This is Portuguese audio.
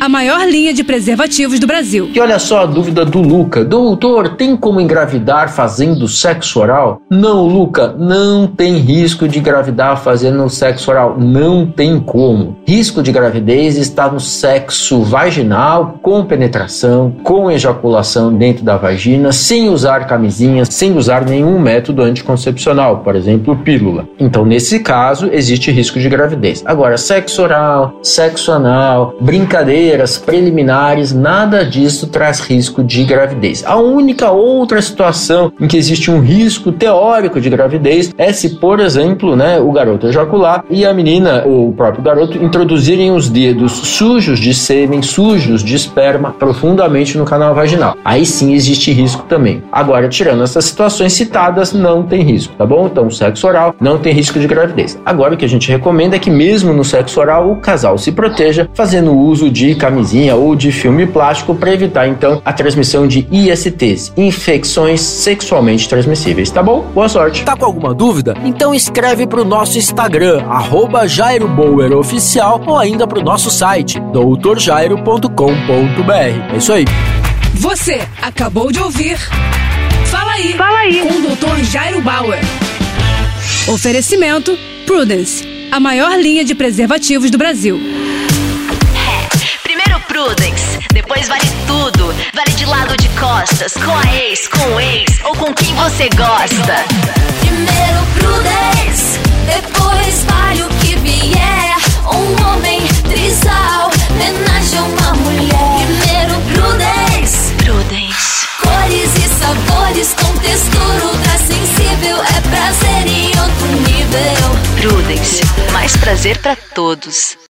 a maior linha de preservativos do Brasil. E olha só a dúvida do Luca. Doutor, tem como engravidar fazendo sexo oral? Não, Luca, não tem risco de engravidar fazendo sexo oral. Não tem como. Risco de gravidez está no sexo vaginal, com penetração, com ejaculação dentro da vagina, sem usar camisinha, sem usar nenhum método anticoncepcional, por exemplo, pílula. Então, nesse caso, existe risco de gravidez. Agora, sexo oral, sexo anal, brincadeira brincadeiras preliminares, nada disso traz risco de gravidez. A única outra situação em que existe um risco teórico de gravidez é se, por exemplo, né, o garoto ejacular e a menina, ou o próprio garoto, introduzirem os dedos sujos de sêmen, sujos de esperma, profundamente no canal vaginal. Aí sim existe risco também. Agora, tirando essas situações citadas, não tem risco, tá bom? Então, sexo oral não tem risco de gravidez. Agora, o que a gente recomenda é que, mesmo no sexo oral, o casal se proteja fazendo uso de camisinha ou de filme plástico para evitar então a transmissão de ISTs, infecções sexualmente transmissíveis, tá bom? Boa sorte. Tá com alguma dúvida? Então escreve pro nosso Instagram @jairoboweroficial ou ainda pro nosso site doutorjairo.com.br. É isso aí. Você acabou de ouvir Fala aí. Fala aí. Com o Dr. Jairo Bauer. Oferecimento Prudence, a maior linha de preservativos do Brasil. Prudence. Depois vale tudo. Vale de lado de costas, com a ex, com o ex ou com quem você gosta. Primeiro Prudence, depois vale o que vier. Um homem trisal, homenagem a uma mulher. Primeiro Prudence. Prudence. Cores e sabores com textura ultra sensível. É prazer em outro nível. Prudence. Mais prazer para todos.